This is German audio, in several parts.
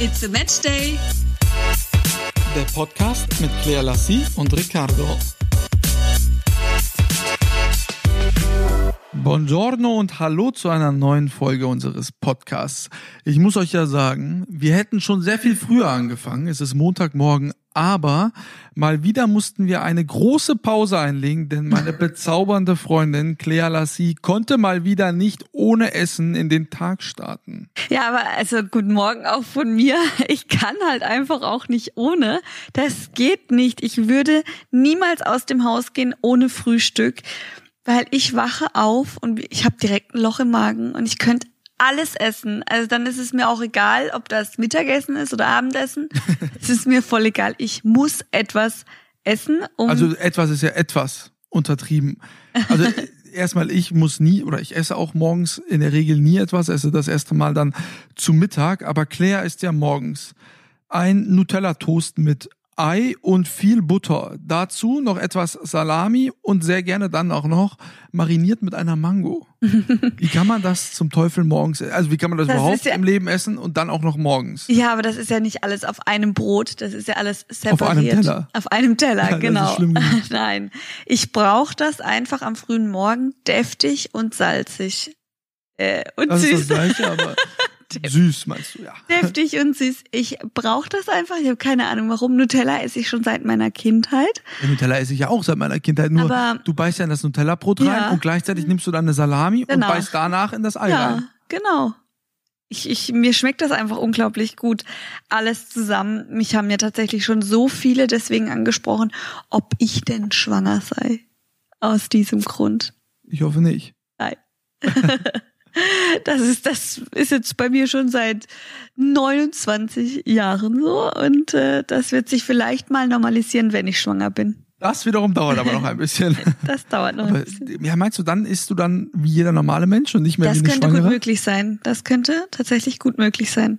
It's a Match Day. Der Podcast mit Claire Lassie und Riccardo. Buongiorno und hallo zu einer neuen Folge unseres Podcasts. Ich muss euch ja sagen, wir hätten schon sehr viel früher angefangen. Es ist Montagmorgen, aber mal wieder mussten wir eine große Pause einlegen, denn meine bezaubernde Freundin Claire Lassie konnte mal wieder nicht ohne Essen in den Tag starten. Ja, aber also guten Morgen auch von mir. Ich kann halt einfach auch nicht ohne. Das geht nicht. Ich würde niemals aus dem Haus gehen ohne Frühstück weil ich wache auf und ich habe direkt ein Loch im Magen und ich könnte alles essen. Also dann ist es mir auch egal, ob das Mittagessen ist oder Abendessen. es ist mir voll egal. Ich muss etwas essen. Um also etwas ist ja etwas untertrieben. Also erstmal, ich muss nie oder ich esse auch morgens in der Regel nie etwas, esse das erste Mal dann zu Mittag, aber Claire isst ja morgens ein Nutella-Toast mit Ei und viel Butter. Dazu noch etwas Salami und sehr gerne dann auch noch mariniert mit einer Mango. Wie kann man das zum Teufel morgens, also wie kann man das, das überhaupt ja, im Leben essen und dann auch noch morgens? Ja, aber das ist ja nicht alles auf einem Brot, das ist ja alles separiert. Auf einem Teller. Auf einem Teller, ja, genau. Nein, ich brauche das einfach am frühen Morgen deftig und salzig. Äh, und das süß. ist das Gleiche, aber Süß meinst du, ja. Deftig und süß. Ich brauche das einfach. Ich habe keine Ahnung warum. Nutella esse ich schon seit meiner Kindheit. Ja, Nutella esse ich ja auch seit meiner Kindheit. Nur Aber, du beißt ja in das Nutella-Brot ja. rein und gleichzeitig nimmst du dann eine Salami genau. und beißt danach in das Ei ja, rein. Genau. Ich, ich, mir schmeckt das einfach unglaublich gut. Alles zusammen. Mich haben ja tatsächlich schon so viele deswegen angesprochen, ob ich denn schwanger sei. Aus diesem Grund. Ich hoffe nicht. Nein. Das ist, das ist jetzt bei mir schon seit 29 Jahren so und äh, das wird sich vielleicht mal normalisieren, wenn ich schwanger bin. Das wiederum dauert aber noch ein bisschen. Das dauert noch aber, ein bisschen. Ja, meinst du, dann isst du dann wie jeder normale Mensch und nicht mehr das wie eine Das könnte gut möglich sein. Das könnte tatsächlich gut möglich sein.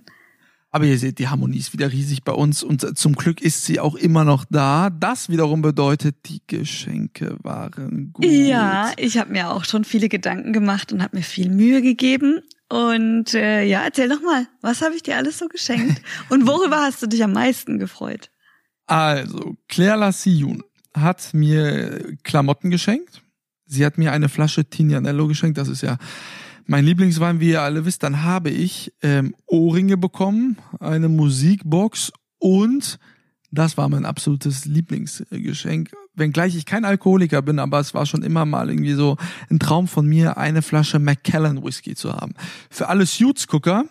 Aber ihr seht, die Harmonie ist wieder riesig bei uns und zum Glück ist sie auch immer noch da. Das wiederum bedeutet, die Geschenke waren gut. Ja, ich habe mir auch schon viele Gedanken gemacht und habe mir viel Mühe gegeben. Und äh, ja, erzähl doch mal, was habe ich dir alles so geschenkt? Und worüber hast du dich am meisten gefreut? Also, Claire Lassiyun hat mir Klamotten geschenkt. Sie hat mir eine Flasche Tignanello geschenkt. Das ist ja mein Lieblingswein, wie ihr alle wisst, dann habe ich ähm, Ohrringe bekommen, eine Musikbox und das war mein absolutes Lieblingsgeschenk. Wenngleich ich kein Alkoholiker bin, aber es war schon immer mal irgendwie so ein Traum von mir, eine Flasche Macallan Whisky zu haben. Für alle Suits-Gucker,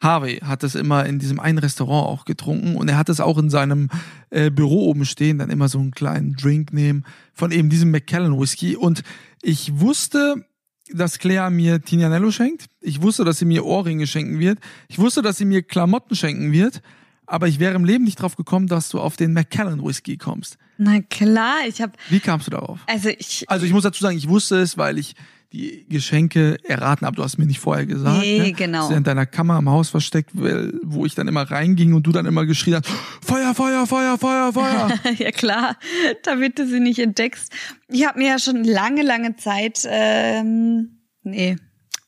Harvey hat es immer in diesem einen Restaurant auch getrunken und er hat es auch in seinem äh, Büro oben stehen, dann immer so einen kleinen Drink nehmen von eben diesem Macallan Whisky und ich wusste, dass Claire mir Tignanello schenkt. Ich wusste, dass sie mir Ohrringe schenken wird. Ich wusste, dass sie mir Klamotten schenken wird. Aber ich wäre im Leben nicht drauf gekommen, dass du auf den Macallan Whisky kommst. Na klar, ich habe. Wie kamst du darauf? Also ich. Also ich muss dazu sagen, ich wusste es, weil ich die Geschenke erraten habe. Du hast mir nicht vorher gesagt. Nee, ne? genau. Ist ja in deiner Kammer im Haus versteckt, wo ich dann immer reinging und du dann immer geschrien hast, Feuer, Feuer, Feuer, Feuer, Feuer. ja klar, damit du sie nicht entdeckst. Ich habe mir ja schon lange, lange Zeit, ähm, nee,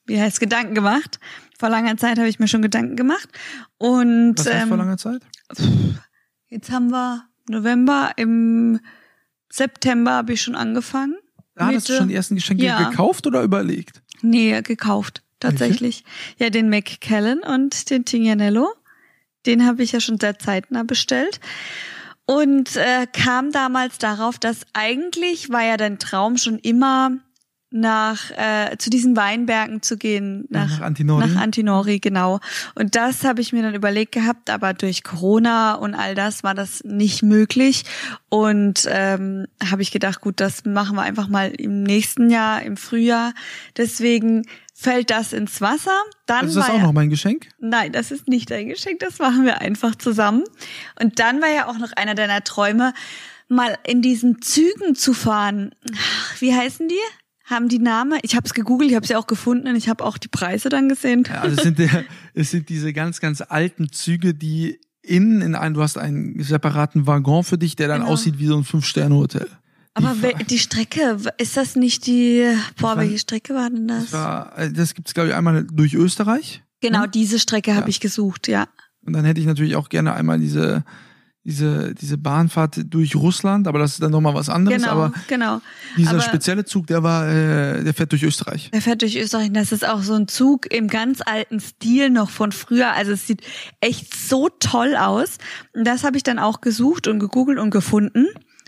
wie heißt Gedanken gemacht. Vor langer Zeit habe ich mir schon Gedanken gemacht. Und Was heißt ähm, vor langer Zeit? Jetzt haben wir November, im September habe ich schon angefangen. Da hattest du schon die ersten Geschenke ja. gekauft oder überlegt? Nee, gekauft, tatsächlich. Welche? Ja, den McKellen und den Tignanello. Den habe ich ja schon seit zeitnah bestellt. Und äh, kam damals darauf, dass eigentlich war ja dein Traum schon immer nach äh, zu diesen Weinbergen zu gehen nach, nach Antinori? nach Antinori genau. Und das habe ich mir dann überlegt gehabt aber durch Corona und all das war das nicht möglich. Und ähm, habe ich gedacht gut das machen wir einfach mal im nächsten Jahr im Frühjahr. Deswegen fällt das ins Wasser. Dann also ist das auch noch mein Geschenk? Nein das ist nicht dein Geschenk das machen wir einfach zusammen. Und dann war ja auch noch einer deiner Träume mal in diesen Zügen zu fahren. Wie heißen die haben die Namen. Ich habe es gegoogelt, ich habe sie auch gefunden und ich habe auch die Preise dann gesehen. Ja, also es sind, der, es sind diese ganz, ganz alten Züge, die innen in einen, du hast einen separaten Waggon für dich, der dann genau. aussieht wie so ein Fünf-Sterne-Hotel. Aber die, die Strecke, ist das nicht die, boah, war, welche Strecke war denn das? Das, war, äh, das gibt's glaube ich einmal durch Österreich. Genau, hm? diese Strecke habe ja. ich gesucht, ja. Und dann hätte ich natürlich auch gerne einmal diese, diese, diese Bahnfahrt durch Russland, aber das ist dann nochmal was anderes. Genau, aber genau. dieser Aber- spezielle Zug, der war, äh, der fährt durch Österreich. Der fährt durch Österreich. Das ist auch so ein Zug im ganz alten Stil noch von früher. Also es sieht echt so toll aus. Und das habe ich dann auch gesucht und gegoogelt und gefunden.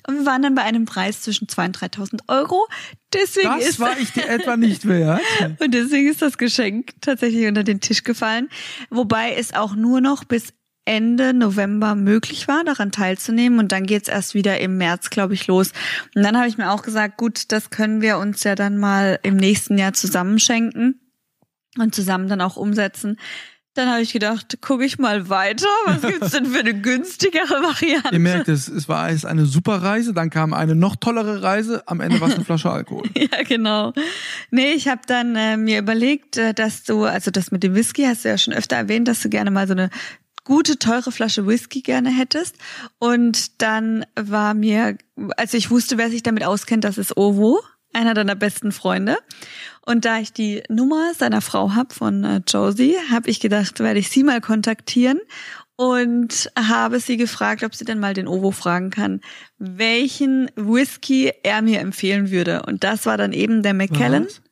Und wir waren dann bei einem Preis zwischen 2.000 und 3.000 Euro. Deswegen Das ist war ich dir etwa nicht wert. und deswegen ist das Geschenk tatsächlich unter den Tisch gefallen. Wobei es auch nur noch bis Ende November möglich war, daran teilzunehmen. Und dann geht's erst wieder im März, glaube ich, los. Und dann habe ich mir auch gesagt, gut, das können wir uns ja dann mal im nächsten Jahr zusammenschenken und zusammen dann auch umsetzen. Dann habe ich gedacht, gucke ich mal weiter. Was gibt's denn für eine günstigere Variante? Ihr merkt es, es war erst eine super Reise, dann kam eine noch tollere Reise, am Ende war es eine Flasche Alkohol. Ja, genau. Nee, ich habe dann äh, mir überlegt, äh, dass du, also das mit dem Whisky hast du ja schon öfter erwähnt, dass du gerne mal so eine gute, teure Flasche Whisky gerne hättest. Und dann war mir, also ich wusste, wer sich damit auskennt, das ist Ovo, einer deiner besten Freunde. Und da ich die Nummer seiner Frau hab von äh, Josie, habe ich gedacht, werde ich sie mal kontaktieren und habe sie gefragt, ob sie denn mal den Ovo fragen kann, welchen Whisky er mir empfehlen würde. Und das war dann eben der Macallan. Was?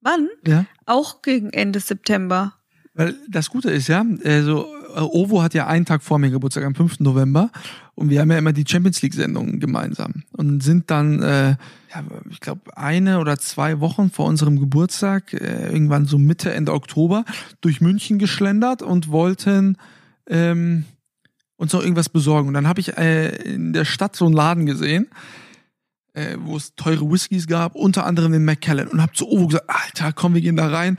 Wann? Ja. Auch gegen Ende September. Weil das Gute ist ja, also Ovo hat ja einen Tag vor mir Geburtstag, am 5. November. Und wir haben ja immer die Champions League-Sendungen gemeinsam. Und sind dann, äh, ja, ich glaube, eine oder zwei Wochen vor unserem Geburtstag, äh, irgendwann so Mitte, Ende Oktober, durch München geschlendert und wollten ähm, uns noch irgendwas besorgen. Und dann habe ich äh, in der Stadt so einen Laden gesehen, äh, wo es teure Whiskys gab, unter anderem den Macallan. Und hab zu Ovo gesagt, Alter, komm, wir gehen da rein.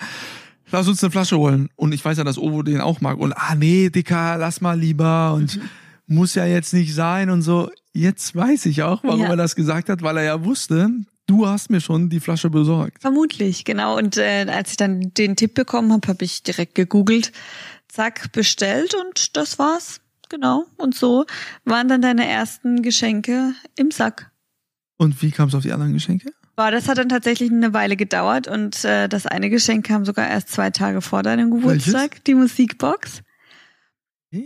Lass uns eine Flasche holen. Und ich weiß ja, dass Ovo den auch mag. Und ah nee, Dicker, lass mal lieber. Und muss ja jetzt nicht sein und so. Jetzt weiß ich auch, warum Ja. er das gesagt hat, weil er ja wusste, du hast mir schon die Flasche besorgt. Vermutlich, genau. Und äh, als ich dann den Tipp bekommen habe, habe ich direkt gegoogelt, zack, bestellt und das war's. Genau. Und so waren dann deine ersten Geschenke im Sack. Und wie kam es auf die anderen Geschenke? Boah, das hat dann tatsächlich eine Weile gedauert und äh, das eine Geschenk kam sogar erst zwei Tage vor deinem Geburtstag, die Musikbox.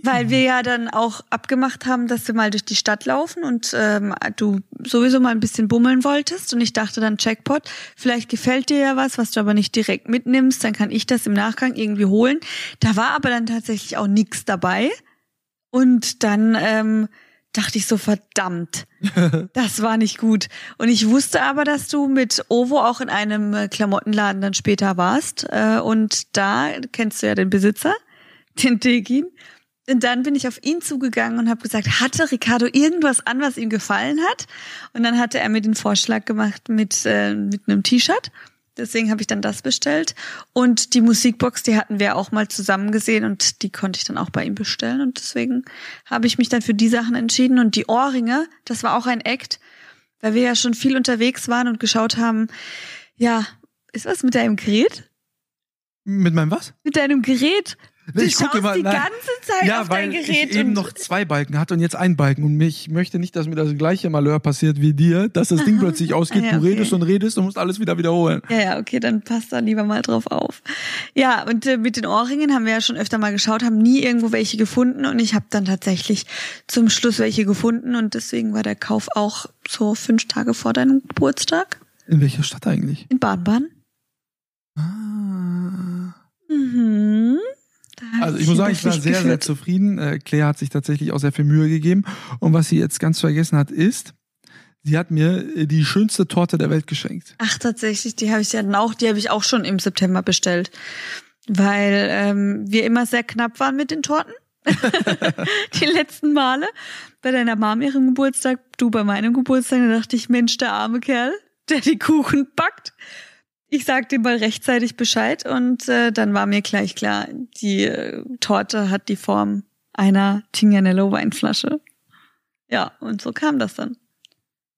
Weil wir ja dann auch abgemacht haben, dass wir mal durch die Stadt laufen und ähm, du sowieso mal ein bisschen bummeln wolltest. Und ich dachte dann, Jackpot, vielleicht gefällt dir ja was, was du aber nicht direkt mitnimmst, dann kann ich das im Nachgang irgendwie holen. Da war aber dann tatsächlich auch nichts dabei. Und dann ähm, dachte ich so, verdammt, das war nicht gut. Und ich wusste aber, dass du mit Ovo auch in einem äh, Klamottenladen dann später warst. Äh, und da kennst du ja den Besitzer, den Tegin. Und dann bin ich auf ihn zugegangen und habe gesagt, hatte Ricardo irgendwas an, was ihm gefallen hat? Und dann hatte er mir den Vorschlag gemacht mit, äh, mit einem T-Shirt. Deswegen habe ich dann das bestellt. Und die Musikbox, die hatten wir auch mal zusammen gesehen und die konnte ich dann auch bei ihm bestellen. Und deswegen habe ich mich dann für die Sachen entschieden. Und die Ohrringe, das war auch ein Act, weil wir ja schon viel unterwegs waren und geschaut haben, ja, ist was mit deinem Gerät? Mit meinem was? Mit deinem Gerät? Du Ich gucke schaust mal, die nein. ganze Zeit ja, auf weil dein Gerät ich eben noch zwei Balken hatte und jetzt ein Balken. Und ich möchte nicht, dass mir das gleiche Malheur passiert wie dir, dass das Ding plötzlich ausgeht, ja, du okay. redest und redest und musst alles wieder wiederholen. Ja, ja, okay, dann passt da lieber mal drauf auf. Ja, und äh, mit den Ohrringen haben wir ja schon öfter mal geschaut, haben nie irgendwo welche gefunden und ich habe dann tatsächlich zum Schluss welche gefunden und deswegen war der Kauf auch so fünf Tage vor deinem Geburtstag In welcher Stadt eigentlich? in Baden-Baden. Ah. Mhm. Also ich muss sagen, ich war sehr, sehr zufrieden. Äh, Claire hat sich tatsächlich auch sehr viel Mühe gegeben. Und was sie jetzt ganz vergessen hat, ist, sie hat mir äh, die schönste Torte der Welt geschenkt. Ach, tatsächlich, die habe ich ja auch, die habe ich auch schon im September bestellt. Weil ähm, wir immer sehr knapp waren mit den Torten. die letzten Male. Bei deiner Mom ihrem Geburtstag, du bei meinem Geburtstag, da dachte ich, Mensch, der arme Kerl, der die Kuchen backt. Ich sag dir mal rechtzeitig Bescheid und äh, dann war mir gleich klar, die äh, Torte hat die Form einer Tignanello Weinflasche. Ja, und so kam das dann.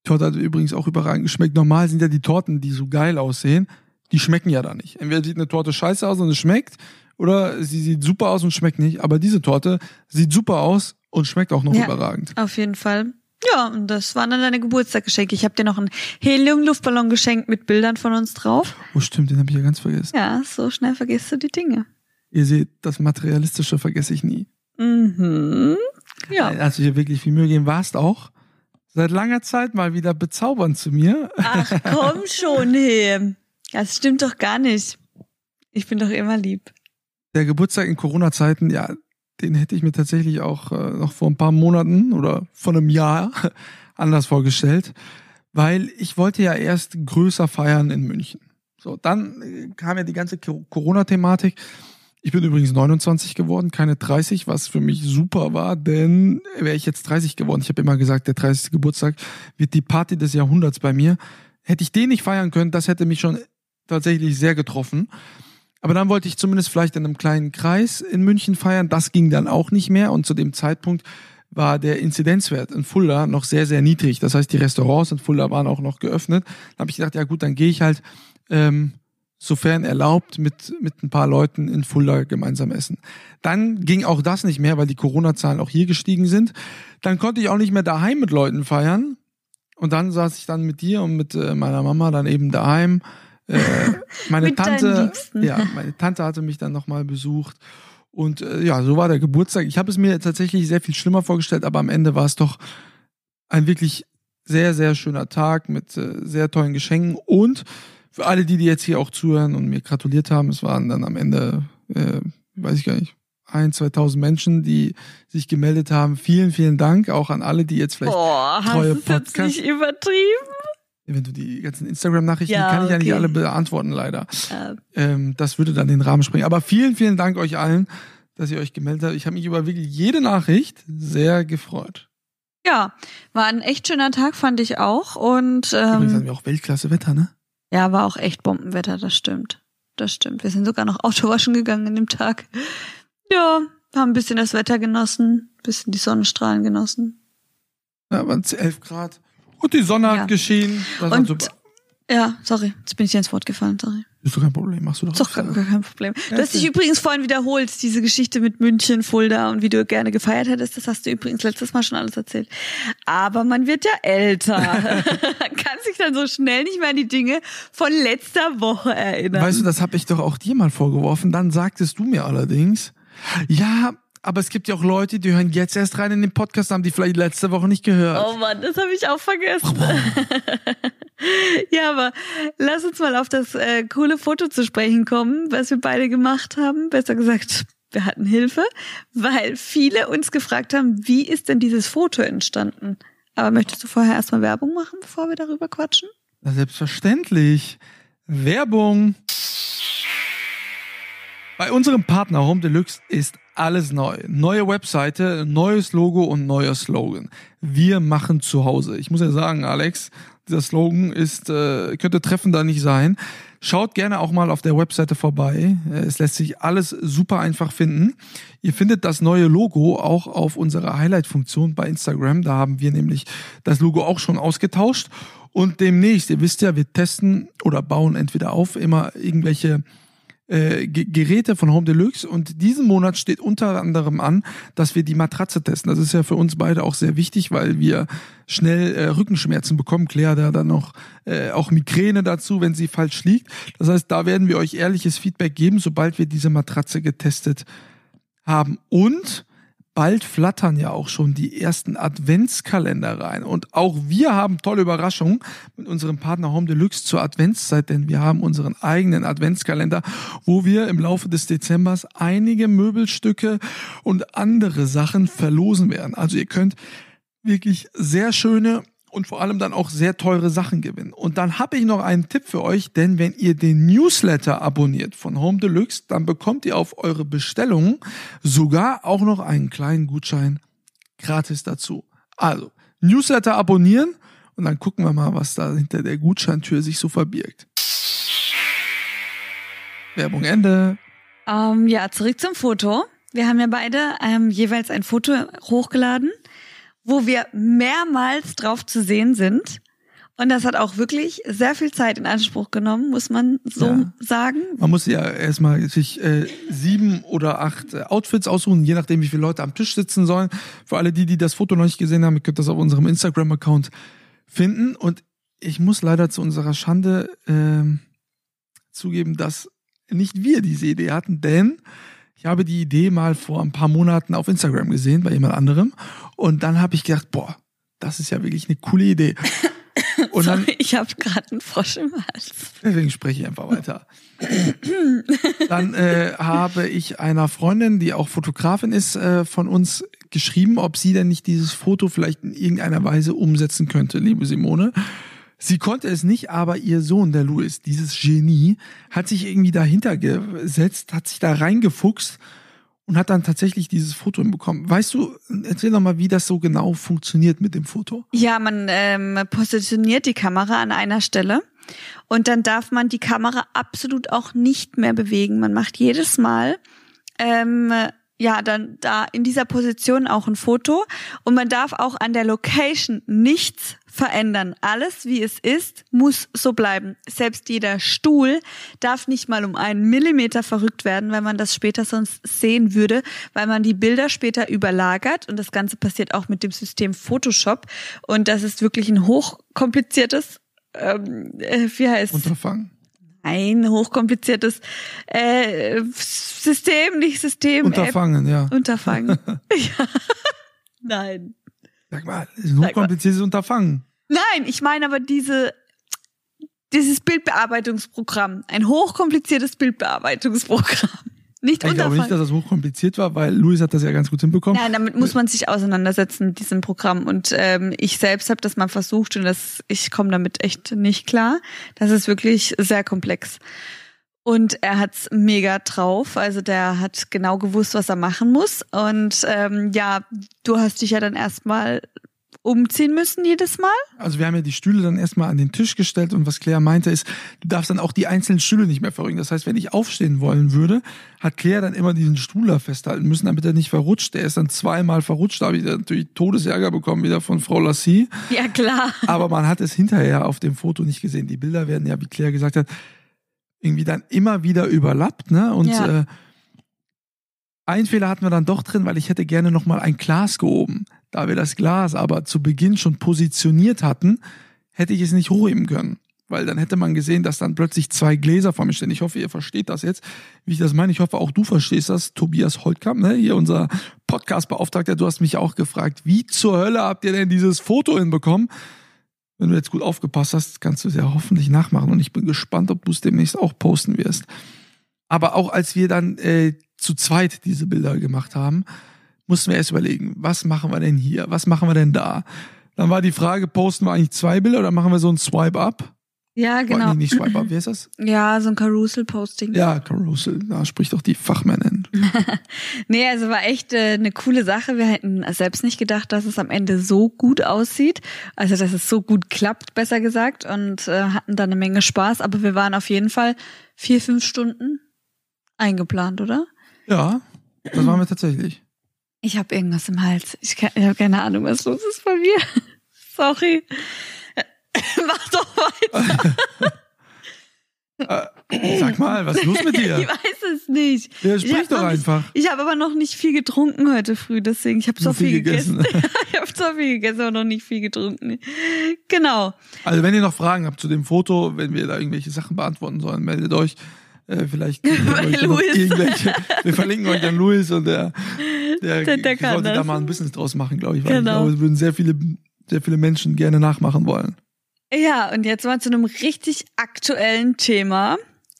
Die Torte hat übrigens auch überragend geschmeckt. Normal sind ja die Torten, die so geil aussehen, die schmecken ja da nicht. Entweder sieht eine Torte scheiße aus und es schmeckt, oder sie sieht super aus und schmeckt nicht. Aber diese Torte sieht super aus und schmeckt auch noch Ja. überragend. Auf jeden Fall. Ja, und das waren dann deine Geburtstagsgeschenke. Ich habe dir noch einen Helium-Luftballon geschenkt mit Bildern von uns drauf. Oh stimmt, den habe ich ja ganz vergessen. Ja, so schnell vergisst du die Dinge. Ihr seht, das Materialistische vergesse ich nie. Mhm. Ja. Hast du dir wirklich viel Mühe gegeben, warst auch seit langer Zeit mal wieder bezaubernd zu mir. Ach komm schon, hey. Das stimmt doch gar nicht. Ich bin doch immer lieb. Der Geburtstag in Corona-Zeiten, ja, den hätte ich mir tatsächlich auch äh, noch vor ein paar Monaten oder vor einem Jahr anders vorgestellt, weil ich wollte ja erst größer feiern in München. So, dann äh, kam ja die ganze Corona-Thematik. Ich bin übrigens 29 geworden, keine 30, was für mich super war, denn wäre ich jetzt 30 geworden, ich habe immer gesagt, der 30. Geburtstag wird die Party des Jahrhunderts bei mir. Hätte ich den nicht feiern können, das hätte mich schon tatsächlich sehr getroffen. Aber dann wollte ich zumindest vielleicht in einem kleinen Kreis in München feiern. Das ging dann auch nicht mehr. Und zu dem Zeitpunkt war der Inzidenzwert in Fulda noch sehr, sehr niedrig. Das heißt, die Restaurants in Fulda waren auch noch geöffnet. Da habe ich gedacht, ja gut, dann gehe ich halt, ähm, sofern erlaubt, mit, mit ein paar Leuten in Fulda gemeinsam essen. Dann ging auch das nicht mehr, weil die Corona-Zahlen auch hier gestiegen sind. Dann konnte ich auch nicht mehr daheim mit Leuten feiern. Und dann saß ich dann mit dir und mit äh, meiner Mama dann eben daheim äh, meine Tante, ja, meine Tante hatte mich dann nochmal besucht. Und äh, ja, so war der Geburtstag. Ich habe es mir tatsächlich sehr viel schlimmer vorgestellt, aber am Ende war es doch ein wirklich sehr, sehr schöner Tag mit äh, sehr tollen Geschenken. Und für alle, die, die jetzt hier auch zuhören und mir gratuliert haben, es waren dann am Ende, äh, weiß ich gar nicht, ein, 2000 Menschen, die sich gemeldet haben. Vielen, vielen Dank auch an alle, die jetzt vielleicht Boah, treue hast Podcast. Jetzt nicht übertrieben? Wenn du die ganzen Instagram-Nachrichten, ja, die kann ich okay. ja nicht alle beantworten, leider. Ja. Ähm, das würde dann den Rahmen springen. Aber vielen, vielen Dank euch allen, dass ihr euch gemeldet habt. Ich habe mich über wirklich jede Nachricht sehr gefreut. Ja, war ein echt schöner Tag, fand ich auch. Und ähm, Übrigens hatten wir auch Weltklasse-Wetter, ne? Ja, war auch echt Bombenwetter, das stimmt. Das stimmt. Wir sind sogar noch Autowaschen gegangen in dem Tag. Ja, haben ein bisschen das Wetter genossen, ein bisschen die Sonnenstrahlen genossen. Ja, waren es 11 Grad. Und die Sonne ja. hat geschienen. Das und, super. Ja, sorry, jetzt bin ich dir ins Wort gefallen, sorry. Ist doch kein Problem, machst du doch. Ist doch gar, kein Problem. Du hast dich übrigens vorhin wiederholt, diese Geschichte mit München, Fulda und wie du gerne gefeiert hättest. Das hast du übrigens letztes Mal schon alles erzählt. Aber man wird ja älter. kann sich dann so schnell nicht mehr an die Dinge von letzter Woche erinnern. Weißt du, das habe ich doch auch dir mal vorgeworfen. Dann sagtest du mir allerdings, ja, aber es gibt ja auch Leute, die hören jetzt erst rein in den Podcast, haben die vielleicht letzte Woche nicht gehört. Oh Mann, das habe ich auch vergessen. ja, aber lass uns mal auf das äh, coole Foto zu sprechen kommen, was wir beide gemacht haben. Besser gesagt, wir hatten Hilfe, weil viele uns gefragt haben, wie ist denn dieses Foto entstanden? Aber möchtest du vorher erstmal Werbung machen, bevor wir darüber quatschen? Na, selbstverständlich. Werbung. Bei unserem Partner Home Deluxe ist alles neu. Neue Webseite, neues Logo und neuer Slogan. Wir machen zu Hause. Ich muss ja sagen, Alex, dieser Slogan ist, äh, könnte treffender nicht sein. Schaut gerne auch mal auf der Webseite vorbei. Äh, es lässt sich alles super einfach finden. Ihr findet das neue Logo auch auf unserer Highlight-Funktion bei Instagram. Da haben wir nämlich das Logo auch schon ausgetauscht. Und demnächst, ihr wisst ja, wir testen oder bauen entweder auf immer irgendwelche äh, Geräte von Home Deluxe und diesen Monat steht unter anderem an, dass wir die Matratze testen. Das ist ja für uns beide auch sehr wichtig, weil wir schnell äh, Rückenschmerzen bekommen. Claire da dann noch äh, auch Migräne dazu, wenn sie falsch liegt. Das heißt, da werden wir euch ehrliches Feedback geben, sobald wir diese Matratze getestet haben. Und bald flattern ja auch schon die ersten Adventskalender rein. Und auch wir haben tolle Überraschungen mit unserem Partner Home Deluxe zur Adventszeit, denn wir haben unseren eigenen Adventskalender, wo wir im Laufe des Dezembers einige Möbelstücke und andere Sachen verlosen werden. Also ihr könnt wirklich sehr schöne und vor allem dann auch sehr teure Sachen gewinnen. Und dann habe ich noch einen Tipp für euch, denn wenn ihr den Newsletter abonniert von Home Deluxe, dann bekommt ihr auf eure Bestellungen sogar auch noch einen kleinen Gutschein gratis dazu. Also, Newsletter abonnieren und dann gucken wir mal, was da hinter der Gutscheintür sich so verbirgt. Werbung Ende. Ähm, ja, zurück zum Foto. Wir haben ja beide ähm, jeweils ein Foto hochgeladen wo wir mehrmals drauf zu sehen sind. Und das hat auch wirklich sehr viel Zeit in Anspruch genommen, muss man so ja. sagen. Man muss ja erstmal sich äh, sieben oder acht äh, Outfits aussuchen, je nachdem, wie viele Leute am Tisch sitzen sollen. Für alle die, die das Foto noch nicht gesehen haben, ihr könnt das auf unserem Instagram-Account finden. Und ich muss leider zu unserer Schande äh, zugeben, dass nicht wir diese Idee hatten, denn Ich habe die Idee mal vor ein paar Monaten auf Instagram gesehen bei jemand anderem und dann habe ich gedacht, boah, das ist ja wirklich eine coole Idee. Und Sorry, dann, ich habe gerade einen Frosch im Hals. Deswegen spreche ich einfach weiter. dann äh, habe ich einer Freundin, die auch Fotografin ist, äh, von uns geschrieben, ob sie denn nicht dieses Foto vielleicht in irgendeiner Weise umsetzen könnte, liebe Simone. Sie konnte es nicht, aber ihr Sohn, der Louis, dieses Genie, hat sich irgendwie dahinter gesetzt, hat sich da reingefuchst und hat dann tatsächlich dieses Foto hinbekommen. Weißt du, erzähl doch mal, wie das so genau funktioniert mit dem Foto. Ja, man ähm, positioniert die Kamera an einer Stelle und dann darf man die Kamera absolut auch nicht mehr bewegen. Man macht jedes Mal ähm, ja, dann da in dieser Position auch ein Foto. Und man darf auch an der Location nichts verändern. Alles, wie es ist, muss so bleiben. Selbst jeder Stuhl darf nicht mal um einen Millimeter verrückt werden, weil man das später sonst sehen würde, weil man die Bilder später überlagert. Und das Ganze passiert auch mit dem System Photoshop. Und das ist wirklich ein hochkompliziertes ähm, äh, wie heißt Unterfangen ein hochkompliziertes äh, System, nicht System. Unterfangen, App. ja. Unterfangen. ja. Nein. Sag mal, ist ein hochkompliziertes Unterfangen. Nein, ich meine aber diese dieses Bildbearbeitungsprogramm, ein hochkompliziertes Bildbearbeitungsprogramm. Nicht ich glaube nicht, dass das hochkompliziert war, weil Luis hat das ja ganz gut hinbekommen. Nein, damit muss man sich auseinandersetzen mit diesem Programm. Und ähm, ich selbst habe das mal versucht und das, ich komme damit echt nicht klar. Das ist wirklich sehr komplex. Und er hat's mega drauf. Also der hat genau gewusst, was er machen muss. Und ähm, ja, du hast dich ja dann erstmal umziehen müssen jedes Mal? Also wir haben ja die Stühle dann erstmal an den Tisch gestellt und was Claire meinte ist, du darfst dann auch die einzelnen Stühle nicht mehr verrücken. Das heißt, wenn ich aufstehen wollen würde, hat Claire dann immer diesen Stuhl da festhalten müssen, damit er nicht verrutscht. Der ist dann zweimal verrutscht, da habe ich natürlich Todesärger bekommen wieder von Frau Lassie. Ja, klar. Aber man hat es hinterher auf dem Foto nicht gesehen. Die Bilder werden ja, wie Claire gesagt hat, irgendwie dann immer wieder überlappt, ne? Und ja. äh, ein Fehler hatten wir dann doch drin, weil ich hätte gerne nochmal ein Glas gehoben. Da wir das Glas aber zu Beginn schon positioniert hatten, hätte ich es nicht hochheben können. Weil dann hätte man gesehen, dass dann plötzlich zwei Gläser vor mir stehen. Ich hoffe, ihr versteht das jetzt, wie ich das meine. Ich hoffe, auch du verstehst das. Tobias Holtkamp, ne? hier unser Podcast-Beauftragter, du hast mich auch gefragt, wie zur Hölle habt ihr denn dieses Foto hinbekommen? Wenn du jetzt gut aufgepasst hast, kannst du es ja hoffentlich nachmachen. Und ich bin gespannt, ob du es demnächst auch posten wirst. Aber auch als wir dann äh, zu zweit diese Bilder gemacht haben, mussten wir erst überlegen, was machen wir denn hier, was machen wir denn da. Dann war die Frage, posten wir eigentlich zwei Bilder oder machen wir so ein Swipe-Up? Ja, genau. Nee, nicht Swipe-Up, wie heißt das? Ja, so ein Carousel-Posting. Ja, Carousel, da spricht doch die Fachmännin. nee, also war echt äh, eine coole Sache. Wir hätten selbst nicht gedacht, dass es am Ende so gut aussieht. Also, dass es so gut klappt, besser gesagt. Und äh, hatten da eine Menge Spaß. Aber wir waren auf jeden Fall vier, fünf Stunden eingeplant, oder? Ja, das waren wir tatsächlich. Ich habe irgendwas im Hals. Ich, ich habe keine Ahnung, was los ist bei mir. Sorry. Mach doch weiter. Äh, sag mal, was ist los mit dir? Ich weiß es nicht. Ja, sprich doch einfach. Nicht, ich habe aber noch nicht viel getrunken heute früh, deswegen ich habe so viel, viel gegessen. gegessen. ich habe so viel gegessen, aber noch nicht viel getrunken. Genau. Also wenn ihr noch Fragen habt zu dem Foto, wenn wir da irgendwelche Sachen beantworten sollen, meldet euch. Äh, vielleicht irgendwelche. Wir verlinken euch an Luis und der, der, der, der sollte das. da mal ein Business draus machen, glaube ich. Weil genau. ich glaube, es würden sehr viele, sehr viele Menschen gerne nachmachen wollen. Ja, und jetzt mal zu einem richtig aktuellen Thema.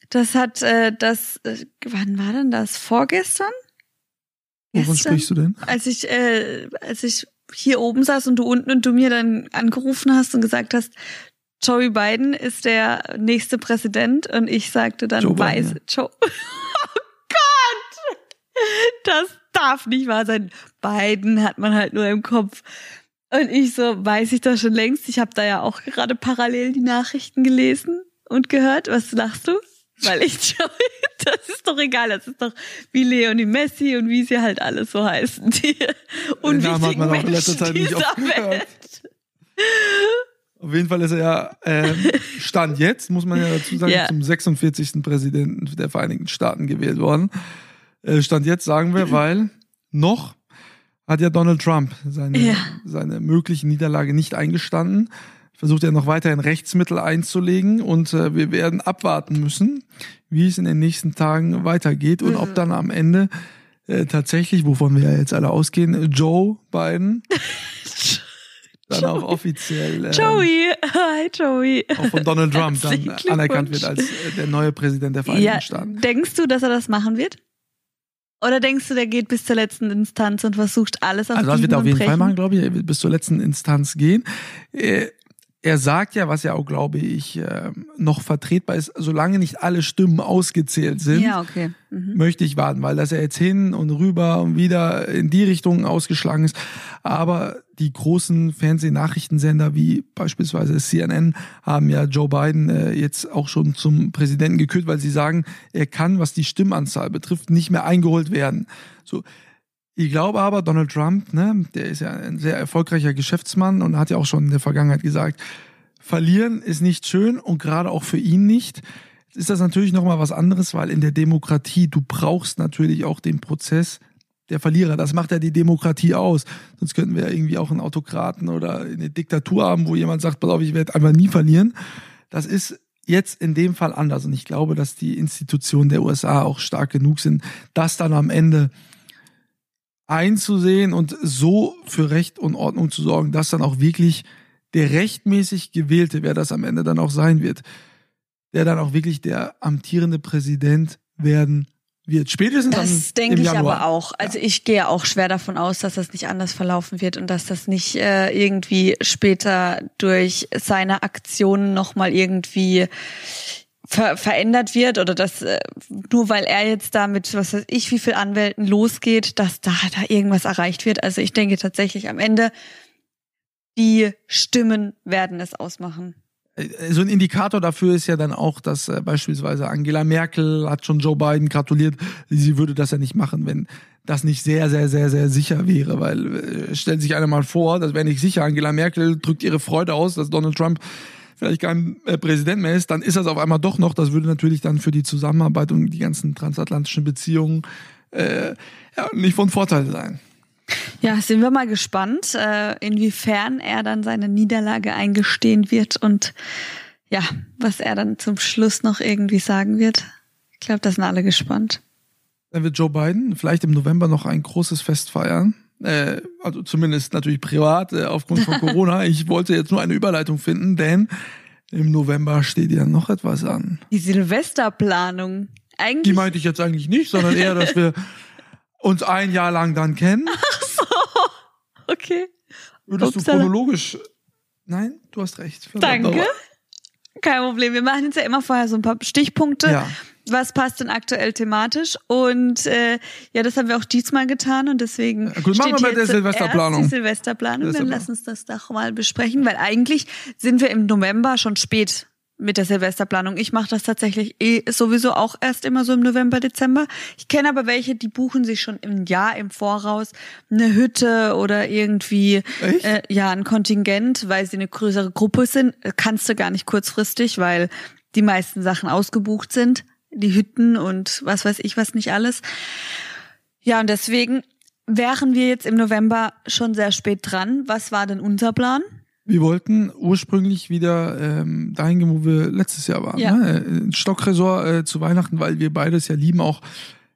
Das hat äh, das, äh, wann war denn das? Vorgestern? Wovon sprichst du denn? Als ich, äh, als ich hier oben saß und du unten und du mir dann angerufen hast und gesagt hast, Joey Biden ist der nächste Präsident und ich sagte dann, Joe weiß, Biden. Joe. Oh Gott! Das darf nicht wahr sein. Biden hat man halt nur im Kopf. Und ich so, weiß ich doch schon längst. Ich habe da ja auch gerade parallel die Nachrichten gelesen und gehört. Was lachst du? Weil ich Joey, das ist doch egal, das ist doch wie Leonie Messi und wie sie halt alles so heißen, die unwichtigen Menschen dieser Welt. Auf jeden Fall ist er ja äh, Stand jetzt, muss man ja dazu sagen, ja. zum 46. Präsidenten der Vereinigten Staaten gewählt worden. Äh, Stand jetzt sagen wir, weil noch hat ja Donald Trump seine, ja. seine mögliche Niederlage nicht eingestanden. versucht er noch weiterhin Rechtsmittel einzulegen und äh, wir werden abwarten müssen, wie es in den nächsten Tagen weitergeht und mhm. ob dann am Ende äh, tatsächlich, wovon wir ja jetzt alle ausgehen, Joe Biden dann auch offiziell äh, Joey, hi Joey, auch von Donald Trump dann anerkannt wird als äh, der neue Präsident der Vereinigten ja, Staaten. Denkst du, dass er das machen wird? Oder denkst du, der geht bis zur letzten Instanz und versucht alles auf Also das wird er auf jeden Fall machen, glaube ich. bis zur letzten Instanz gehen. Äh, er sagt ja, was ja auch, glaube ich, ähm, noch vertretbar ist, solange nicht alle Stimmen ausgezählt sind, ja, okay. mhm. möchte ich warten, weil das ja jetzt hin und rüber und wieder in die Richtung ausgeschlagen ist. Aber die großen Fernsehnachrichtensender wie beispielsweise CNN haben ja Joe Biden äh, jetzt auch schon zum Präsidenten gekürt, weil sie sagen, er kann, was die Stimmanzahl betrifft, nicht mehr eingeholt werden. So, ich glaube aber, Donald Trump, ne, der ist ja ein sehr erfolgreicher Geschäftsmann und hat ja auch schon in der Vergangenheit gesagt, verlieren ist nicht schön und gerade auch für ihn nicht. Ist das natürlich nochmal was anderes, weil in der Demokratie, du brauchst natürlich auch den Prozess der Verlierer. Das macht ja die Demokratie aus. Sonst könnten wir ja irgendwie auch einen Autokraten oder eine Diktatur haben, wo jemand sagt, pass auf, ich werde einfach nie verlieren. Das ist jetzt in dem Fall anders. Und ich glaube, dass die Institutionen der USA auch stark genug sind, dass dann am Ende einzusehen und so für Recht und Ordnung zu sorgen, dass dann auch wirklich der rechtmäßig gewählte, wer das am Ende dann auch sein wird, der dann auch wirklich der amtierende Präsident werden wird. Spätestens Das denke ich aber auch. Also ja. ich gehe auch schwer davon aus, dass das nicht anders verlaufen wird und dass das nicht äh, irgendwie später durch seine Aktionen nochmal irgendwie ver verändert wird oder dass äh, nur weil er jetzt da mit was weiß ich wie viel Anwälten losgeht, dass da da irgendwas erreicht wird. Also ich denke tatsächlich am Ende die Stimmen werden es ausmachen. Äh, so ein Indikator dafür ist ja dann auch, dass äh, beispielsweise Angela Merkel hat schon Joe Biden gratuliert, sie würde das ja nicht machen, wenn das nicht sehr, sehr, sehr, sehr sicher wäre, weil äh, stellt sich einer mal vor, das wäre nicht sicher, Angela Merkel drückt ihre Freude aus, dass Donald Trump vielleicht kein äh, Präsident mehr ist, dann ist das auf einmal doch noch. Das würde natürlich dann für die Zusammenarbeit und die ganzen transatlantischen Beziehungen äh, ja, nicht von Vorteil sein. Ja, sind wir mal gespannt, äh, inwiefern er dann seine Niederlage eingestehen wird und ja, was er dann zum Schluss noch irgendwie sagen wird. Ich glaube, da sind alle gespannt. Dann wird Joe Biden vielleicht im November noch ein großes Fest feiern. Äh, also zumindest natürlich privat, äh, aufgrund von Corona. ich wollte jetzt nur eine Überleitung finden, denn im November steht ja noch etwas an. Die Silvesterplanung. Eigentlich. Die meinte ich jetzt eigentlich nicht, sondern eher, dass wir uns ein Jahr lang dann kennen. Ach so. Okay. Würdest Upsala. du chronologisch. Nein, du hast recht. Danke. Kein Problem. Wir machen jetzt ja immer vorher so ein paar Stichpunkte. Ja was passt denn aktuell thematisch? Und äh, ja, das haben wir auch diesmal getan und deswegen ja, gut, machen wir bei der Silvesterplanung. Die Silvesterplanung, dann lass uns das doch mal besprechen, weil eigentlich sind wir im November schon spät mit der Silvesterplanung. Ich mache das tatsächlich eh sowieso auch erst immer so im November, Dezember. Ich kenne aber welche, die buchen sich schon im Jahr im Voraus eine Hütte oder irgendwie äh, ja ein Kontingent, weil sie eine größere Gruppe sind. Kannst du gar nicht kurzfristig, weil die meisten Sachen ausgebucht sind die Hütten und was weiß ich was nicht alles. Ja, und deswegen wären wir jetzt im November schon sehr spät dran. Was war denn unser Plan? Wir wollten ursprünglich wieder ähm, dahin gehen, wo wir letztes Jahr waren. Ja. Ne? Ein Stockresort äh, zu Weihnachten, weil wir beides ja lieben, auch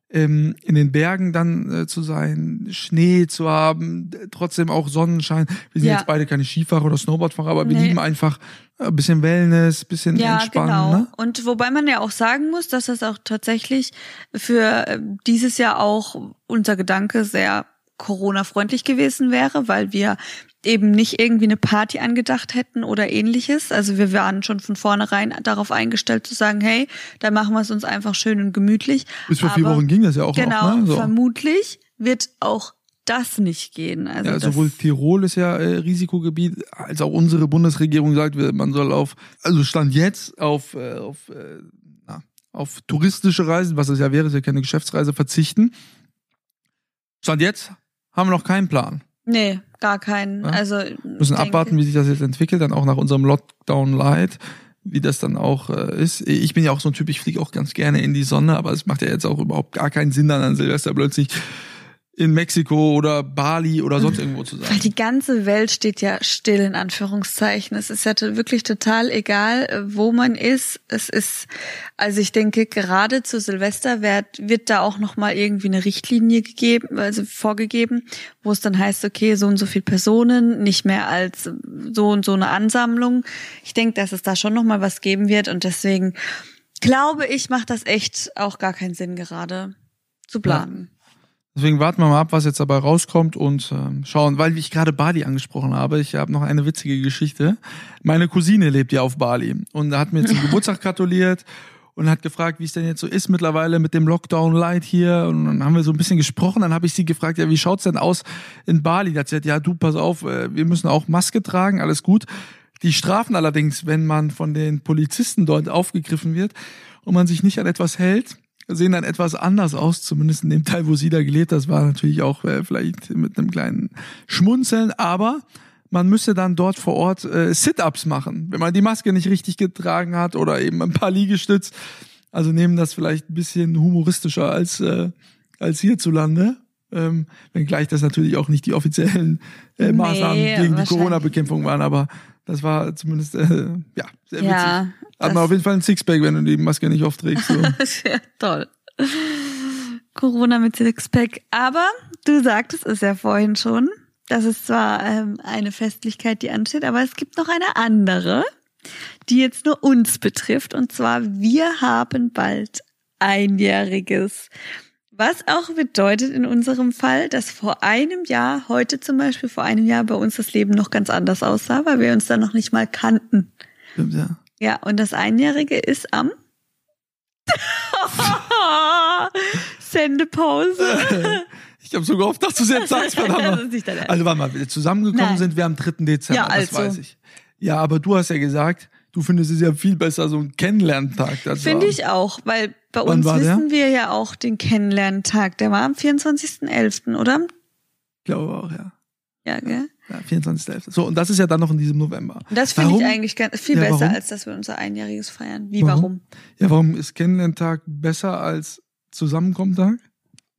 in den Bergen dann äh, zu sein, Schnee zu haben, trotzdem auch Sonnenschein. Wir sind ja. jetzt beide keine Skifahrer oder Snowboardfahrer, aber wir lieben einfach ein äh, bisschen Wellness, bisschen ja, Entspannen. Genau. Ne? Und wobei man ja auch sagen muss, dass das auch tatsächlich für äh, dieses Jahr auch unser Gedanke sehr Corona-freundlich gewesen wäre, weil wir eben nicht irgendwie eine Party angedacht hätten oder ähnliches. Also wir waren schon von vornherein darauf eingestellt zu sagen, hey, da machen wir es uns einfach schön und gemütlich. Bis vor vier Wochen ging das ja auch genau, noch. Genau, so. vermutlich wird auch das nicht gehen. Also ja, sowohl Tirol ist ja äh, Risikogebiet, als auch unsere Bundesregierung sagt, man soll auf, also stand jetzt auf, äh, auf, äh, na, auf touristische Reisen, was es ja wäre, ist ja keine Geschäftsreise, verzichten. Stand jetzt haben wir noch keinen Plan. Nee, gar keinen. Ja? Also müssen abwarten, wie sich das jetzt entwickelt, dann auch nach unserem Lockdown Light, wie das dann auch äh, ist. Ich bin ja auch so ein Typ, ich fliege auch ganz gerne in die Sonne, aber es macht ja jetzt auch überhaupt gar keinen Sinn, dann an Silvester plötzlich in Mexiko oder Bali oder sonst irgendwo zu Weil sein. die ganze Welt steht ja still in Anführungszeichen. Es ist ja wirklich total egal, äh, wo man ist. Es ist, also ich denke, gerade zu Silvester wird, wird da auch nochmal irgendwie eine Richtlinie gegeben, also vorgegeben, wo es dann heißt, okay, so und so viele Personen, nicht mehr als so und so eine Ansammlung. Ich denke, dass es da schon nochmal was geben wird und deswegen glaube ich, macht das echt auch gar keinen Sinn gerade zu planen. Deswegen warten wir mal ab, was jetzt dabei rauskommt und ähm, schauen, weil ich gerade Bali angesprochen habe. Ich habe noch eine witzige Geschichte. Meine Cousine lebt ja auf Bali und hat mir zum Geburtstag gratuliert und hat gefragt, wie es denn jetzt so ist mittlerweile mit dem Lockdown Light hier. Und dann haben wir so ein bisschen gesprochen. Dann habe ich sie gefragt, ja, wie schaut's denn aus in Bali? Da hat sie gesagt, ja, du, pass auf, äh, wir müssen auch Maske tragen, alles gut. Die strafen allerdings, wenn man von den Polizisten dort aufgegriffen wird und man sich nicht an etwas hält, sehen dann etwas anders aus, zumindest in dem Teil, wo sie da gelebt hat. Das war natürlich auch äh, vielleicht mit einem kleinen Schmunzeln, aber man müsste dann dort vor Ort äh, Sit-ups machen, wenn man die Maske nicht richtig getragen hat oder eben ein paar Liegestütz. Also nehmen das vielleicht ein bisschen humoristischer als äh, als hierzulande. Ähm, wenngleich das natürlich auch nicht die offiziellen äh, Nee, Maßnahmen gegen die. Corona-Bekämpfung waren, aber das war zumindest äh, ja sehr witzig. Ja, Hat man auf jeden Fall ein Sixpack, wenn du die Maske nicht aufträgst. So. ja, toll. Corona mit Sixpack. Aber du sagtest es ja vorhin schon. Das ist zwar ähm, eine Festlichkeit, die ansteht, aber es gibt noch eine andere, die jetzt nur uns betrifft. Und zwar, wir haben bald einjähriges. Was auch bedeutet in unserem Fall, dass vor einem Jahr, heute zum Beispiel vor einem Jahr bei uns das Leben noch ganz anders aussah, weil wir uns da noch nicht mal kannten. Stimmt, ja. Ja, und das Einjährige ist am Sendepause. Ich habe sogar gehofft, dass du es jetzt sagst, Das verdammt. Also warte mal, wir zusammengekommen Nein. sind wir am 3. Dezember, Ja, das also. weiß ich. Ja, aber du hast ja gesagt, du findest es ja viel besser, so ein Kennenlerntag. Das Finde ich auch, weil bei uns war der? wissen wir ja auch den Kennenlerntag. Der war am 24.11., oder? Ich glaube auch, ja. Ja, gell? ja 24.11. So, und das ist ja dann noch in diesem November. Und das finde ich eigentlich ganz, viel Ja, besser, warum? als dass wir unser Einjähriges feiern. Wie, Warum? warum? Ja, warum ist Kennenlerntag besser als Zusammenkommtag?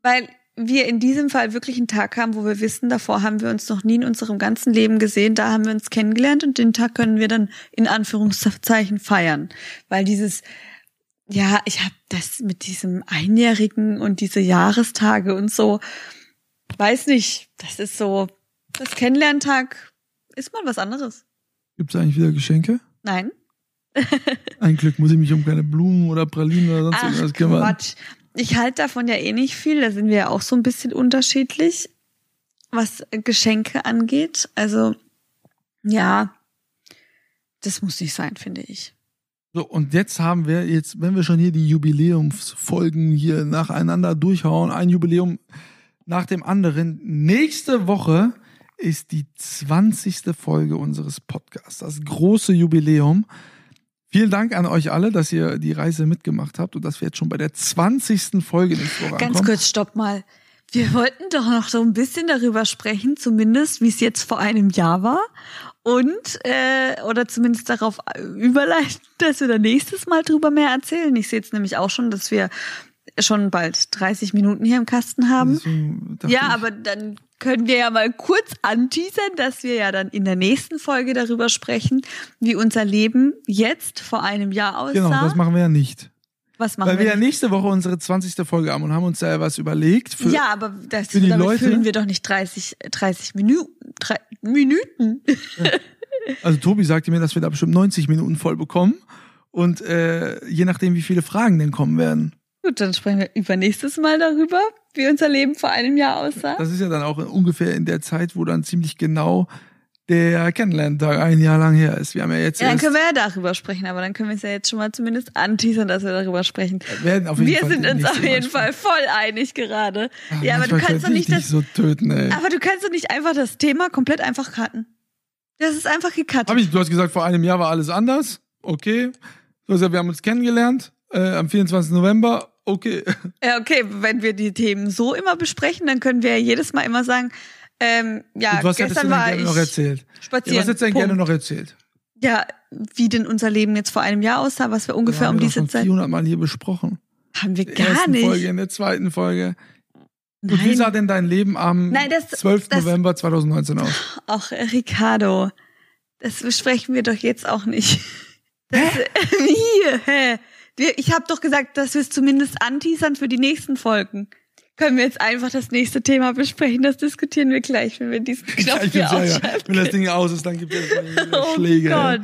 Weil wir in diesem Fall wirklich einen Tag haben, wo wir wissen, davor haben wir uns noch nie in unserem ganzen Leben gesehen, da haben wir uns kennengelernt und den Tag können wir dann in Anführungszeichen feiern. Weil dieses, ja, ich habe das mit diesem Einjährigen und diese Jahrestage und so, weiß nicht, das ist so, das Kennenlerntag ist mal was anderes. Gibt es eigentlich wieder Geschenke? Nein? Ein Glück muss ich mich um keine Blumen oder Pralinen oder sonst Ach, irgendwas kümmern. Quatsch. Ich halte davon ja eh nicht viel. Da sind wir ja auch so ein bisschen unterschiedlich, was Geschenke angeht. Also, ja, das muss nicht sein, finde ich. So, und jetzt haben wir, jetzt, wenn wir schon hier die Jubiläumsfolgen hier nacheinander durchhauen, ein Jubiläum nach dem anderen. Nächste Woche ist die 20. Folge unseres Podcasts, das große Jubiläum. Vielen Dank an euch alle, dass ihr die Reise mitgemacht habt und dass wir jetzt schon bei der 20. Folge nächste Woche Ganz ankommen. kurz, stopp mal. Wir wollten doch noch so ein bisschen darüber sprechen, zumindest wie es jetzt vor einem Jahr war. Und, äh, oder zumindest darauf überleiten, dass wir da nächstes Mal drüber mehr erzählen. Ich sehe jetzt nämlich auch schon, dass wir schon bald 30 Minuten hier im Kasten haben. Dachte Ja, aber dann können wir ja mal kurz anteasern, dass wir ja dann in der nächsten Folge darüber sprechen, wie unser Leben jetzt vor einem Jahr aussah. Genau, das machen wir ja nicht. Was machen Weil wir wir? ja nächste Woche unsere 20. Folge haben und haben uns da was überlegt. Für, ja, aber das, für die damit Leute- füllen wir doch nicht 30, 30 Minuten. Drei, Minuten. Also Tobi sagte mir, dass wir da bestimmt 90 Minuten voll bekommen. Und äh, je nachdem, wie viele Fragen denn kommen werden. Gut, dann sprechen wir übernächstes Mal darüber, wie unser Leben vor einem Jahr aussah. Das ist ja dann auch ungefähr in der Zeit, wo dann ziemlich genau der Kennenlerntag ein Jahr lang her ist. Wir haben ja jetzt Ja, dann können wir ja darüber sprechen, aber dann können wir es ja jetzt schon mal zumindest anteasern, dass wir darüber sprechen. werden auf jeden Wir Fall sind uns auf jeden. Fall voll einig gerade. Ah, ja, aber du kannst doch nicht ich das so töten, ey. Aber du kannst doch nicht einfach das Thema komplett einfach cutten. Das ist einfach gecuttet. Hab ich, du hast gesagt, vor einem Jahr war alles anders. Okay. Du hast gesagt, wir haben uns kennengelernt äh, am 24. November. Okay. ja, okay, wenn wir die Themen so immer besprechen, dann können wir ja jedes Mal immer sagen, ähm, ja, was gestern denn war gerne ich noch erzählt? spazieren. Ja, was hättest du denn Punkt. gerne noch erzählt? Ja, wie denn unser Leben jetzt vor einem Jahr aussah, was wir ungefähr haben um wir diese Zeit 400 Mal hier besprochen. haben wir In der gar ersten nicht. Folge, in der zweiten Folge. Und wie sah denn dein Leben am Nein, das- 12. das- November 2019 aus? Ach, Ricardo, das besprechen wir doch jetzt auch nicht. Das, Wie? Hä? Wir, ich habe doch gesagt, dass wir es zumindest anteasern für die nächsten Folgen. Können wir jetzt einfach das nächste Thema besprechen? Das diskutieren wir gleich, wenn wir diesen Knopf hier ja, ja. Wenn das Ding aus ist, dann gibt es Oh Schläge. Gott.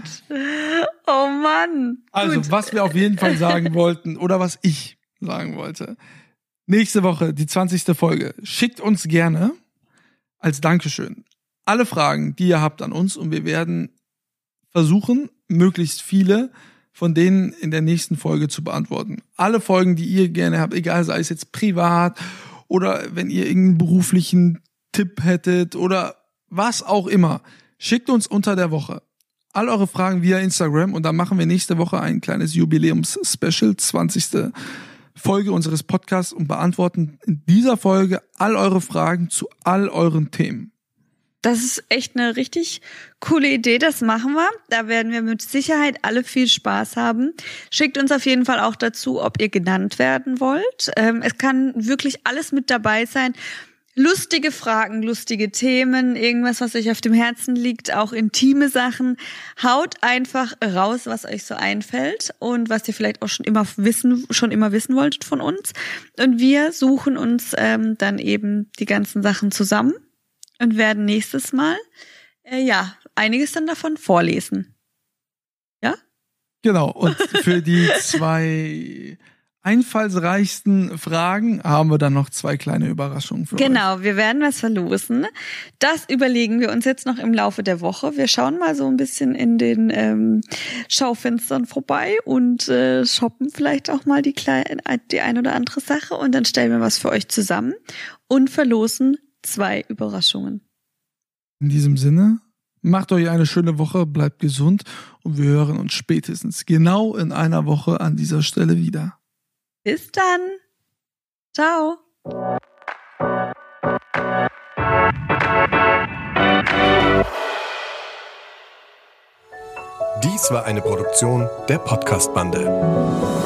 Oh Mann. Also, Gut. was wir auf jeden Fall sagen wollten oder was ich sagen wollte. Nächste Woche, die 20. Folge. Schickt uns gerne als Dankeschön alle Fragen, die ihr habt an uns und wir werden versuchen, möglichst viele von denen in der nächsten Folge zu beantworten. Alle Folgen, die ihr gerne habt, egal sei es jetzt privat oder wenn ihr irgendeinen beruflichen Tipp hättet oder was auch immer, schickt uns unter der Woche all eure Fragen via Instagram und dann machen wir nächste Woche ein kleines Jubiläums-Special, 20. Folge unseres Podcasts und beantworten in dieser Folge all eure Fragen zu all euren Themen. Das ist echt eine richtig coole Idee. Das machen wir. Da werden wir mit Sicherheit alle viel Spaß haben. Schickt uns auf jeden Fall auch dazu, ob ihr genannt werden wollt. Ähm, es kann wirklich alles mit dabei sein. Lustige Fragen, lustige Themen, irgendwas, was euch auf dem Herzen liegt, auch intime Sachen. Haut einfach raus, was euch so einfällt und was ihr vielleicht auch schon immer wissen, schon immer wissen wolltet von uns. Und wir suchen uns ähm, dann eben die ganzen Sachen zusammen und werden nächstes Mal äh, ja einiges dann davon vorlesen. Genau, und für die zwei einfallsreichsten Fragen haben wir dann noch zwei kleine Überraschungen für euch. Genau, wir werden was verlosen. Das überlegen wir uns jetzt noch im Laufe der Woche. Wir schauen mal so ein bisschen in den ähm, Schaufenstern vorbei und äh, shoppen vielleicht auch mal die, kleine, die ein oder andere Sache und dann stellen wir was für euch zusammen und verlosen zwei Überraschungen. In diesem Sinne, macht euch eine schöne Woche, bleibt gesund und wir hören uns spätestens genau in einer Woche an dieser Stelle wieder. Bis dann. Ciao. Dies war eine Produktion der Podcast-Bande.